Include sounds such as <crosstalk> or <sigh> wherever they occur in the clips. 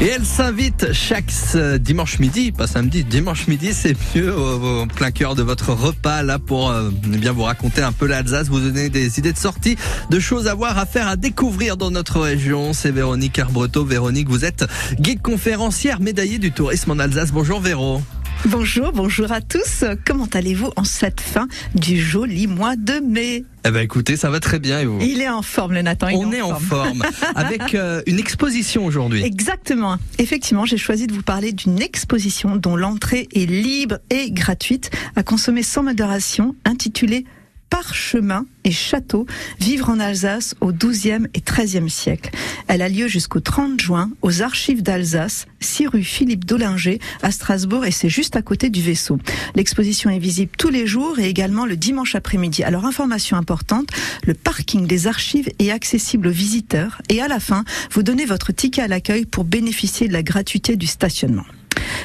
Et elle s'invite chaque euh, dimanche midi, pas samedi, dimanche midi, c'est mieux au, plein cœur de votre repas là pour euh, bien vous raconter un peu l'Alsace, vous donner des idées de sortie, de choses à voir, à faire, à découvrir dans notre région. C'est Véronique Arbreto. Véronique, vous êtes guide conférencière médaillée du tourisme en Alsace. Bonjour Véro. Bonjour, bonjour à tous. Comment allez-vous en cette fin du joli mois de mai Eh ben écoutez, ça va très bien et vous? Il est en forme, le Nathan. il On est en forme <laughs> avec euh, une exposition aujourd'hui. Exactement. Effectivement, j'ai choisi de vous parler d'une exposition dont l'entrée est libre et gratuite à consommer sans modération, intitulée Parchemin et château, vivre en Alsace au XIIe et XIIIe siècle. Elle a lieu jusqu'au 30 juin aux archives d'Alsace, 6 rue Philippe Dollinger à Strasbourg et c'est juste à côté du vaisseau. L'exposition est visible tous les jours et également le dimanche après-midi. Alors information importante, le parking des archives est accessible aux visiteurs et à la fin, vous donnez votre ticket à l'accueil pour bénéficier de la gratuité du stationnement.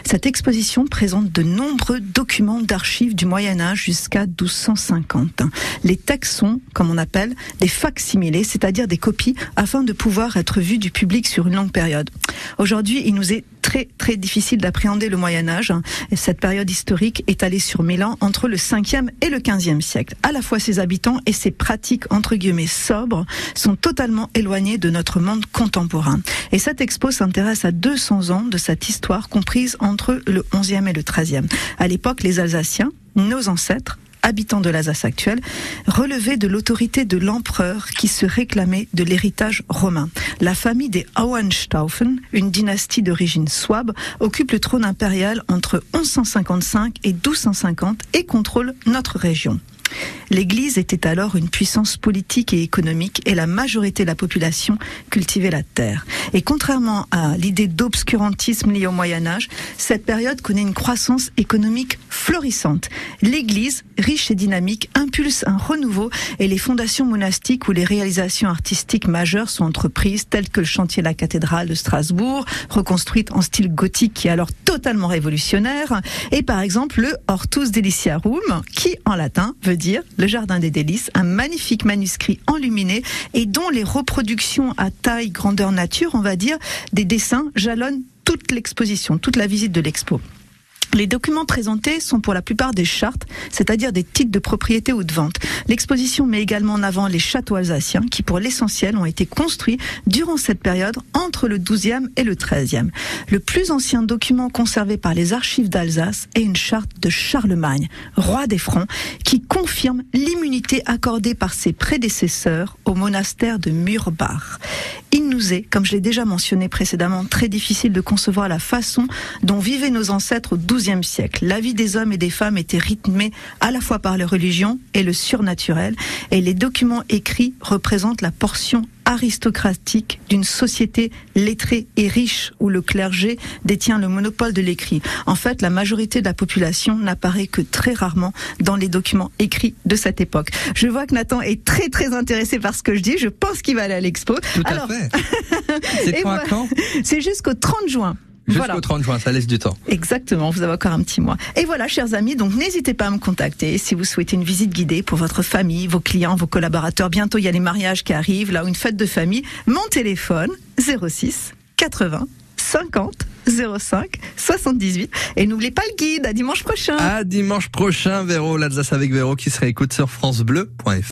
Cette exposition présente de nombreux documents d'archives du Moyen Âge jusqu'à 1250. Les textes sont, comme on appelle, des facsimilés, c'est-à-dire des copies, afin de pouvoir être vus du public sur une longue période. Aujourd'hui, il nous est très très difficile d'appréhender le Moyen Âge. Et cette période historique étalée sur mille ans entre le 5e et le 15e siècle. À la fois ses habitants et ses pratiques entre guillemets sobres sont totalement éloignés de notre monde contemporain. Et cette expo s'intéresse à 200 ans de cette histoire comprise entre le 11e et le 13e. À l'époque, les Alsaciens, nos ancêtres, habitants de l'Alsace actuelle, relevaient de l'autorité de l'empereur qui se réclamait de l'héritage romain. La famille des Hohenstaufen, une dynastie d'origine souabe, occupe le trône impérial entre 1155 et 1250 et contrôle notre région. L'Église était alors une puissance politique et économique et la majorité de la population cultivait la terre. Et contrairement à l'idée d'obscurantisme liée au Moyen Âge, cette période connaît une croissance économique florissante. L'Église, riche et dynamique, impulse un renouveau et les fondations monastiques ou les réalisations artistiques majeures sont entreprises, telles que le chantier de la cathédrale de Strasbourg, reconstruite en style gothique qui est alors totalement révolutionnaire, et par exemple le Hortus Deliciarum, qui en latin veut dire le jardin des délices, un magnifique manuscrit enluminé et dont les reproductions à taille grandeur nature, on va dire, des dessins jalonnent toute l'exposition, toute la visite de l'expo. Les documents présentés sont pour la plupart des chartes, c'est-à-dire des titres de propriété ou de vente. L'exposition met également en avant les châteaux alsaciens qui, pour l'essentiel, ont été construits durant cette période entre le 12e et le 13e. Le plus ancien document conservé par les archives d'Alsace est une charte de Charlemagne, roi des Francs, qui confirme l'immunité accordée par ses prédécesseurs au monastère de Murbach. Il nous est, comme je l'ai déjà mentionné précédemment, très difficile de concevoir la façon dont vivaient nos ancêtres XIIe siècle. La vie des hommes et des femmes était rythmée à la fois par la religion et le surnaturel, et les documents écrits représentent la portion aristocratique d'une société lettrée et riche où le clergé détient le monopole de l'écrit. En fait, la majorité de la population n'apparaît que très rarement dans les documents écrits de cette époque. Je vois que Nathan est très très intéressé par ce que je dis. Je pense qu'il va aller à l'expo. Tout à fait. <laughs> C'est quand, quand? C'est jusqu'au 30 juin. Jusqu'au voilà. 30 juin, ça laisse du temps. Exactement, vous avez encore un petit mois. Et voilà, chers amis, donc n'hésitez pas à me contacter si vous souhaitez une visite guidée pour votre famille, vos clients, vos collaborateurs. Bientôt, il y a les mariages qui arrivent, là, ou une fête de famille. Mon téléphone, 06 80 50 05 78. Et n'oubliez pas le guide, à dimanche prochain. À dimanche prochain, Véro, l'Alsace avec Véro qui se réécoute sur FranceBleu.fr.